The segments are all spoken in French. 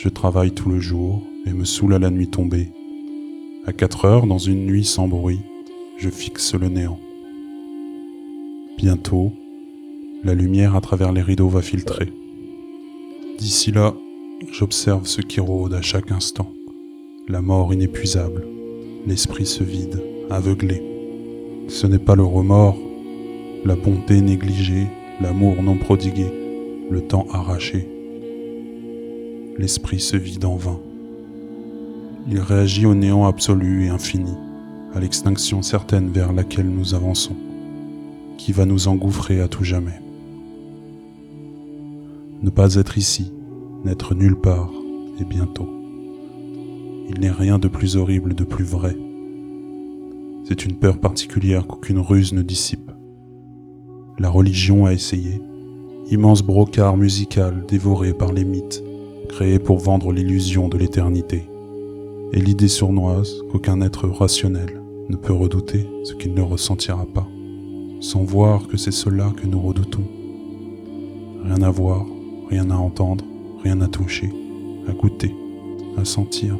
Je travaille tout le jour et me saoule à la nuit tombée. À quatre heures, dans une nuit sans bruit, je fixe le néant. Bientôt, la lumière à travers les rideaux va filtrer. D'ici là, j'observe ce qui rôde à chaque instant. La mort inépuisable. L'esprit se vide, aveuglé. Ce n'est pas le remords, la bonté négligée, l'amour non prodigué, le temps arraché. L'esprit se vide en vain. Il réagit au néant absolu et infini, à l'extinction certaine vers laquelle nous avançons, qui va nous engouffrer à tout jamais. Ne pas être ici, n'être nulle part, et bientôt. Il n'est rien de plus horrible, de plus vrai. C'est une peur particulière qu'aucune ruse ne dissipe. La religion a essayé, immense brocard musical dévoré par les mythes, créé pour vendre l'illusion de l'éternité, et l'idée sournoise qu'aucun être rationnel ne peut redouter ce qu'il ne ressentira pas, sans voir que c'est cela que nous redoutons. Rien à voir, rien à entendre, rien à toucher, à goûter, à sentir,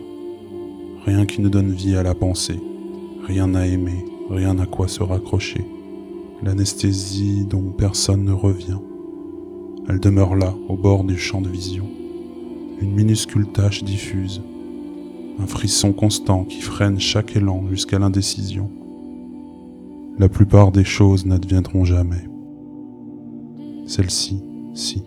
rien qui ne donne vie à la pensée, rien à aimer, rien à quoi se raccrocher, l'anesthésie dont personne ne revient. Elle demeure là, au bord du champ de vision, une minuscule tache diffuse, un frisson constant qui freine chaque élan jusqu'à l'indécision. La plupart des choses n'adviendront jamais. Celle-ci, si.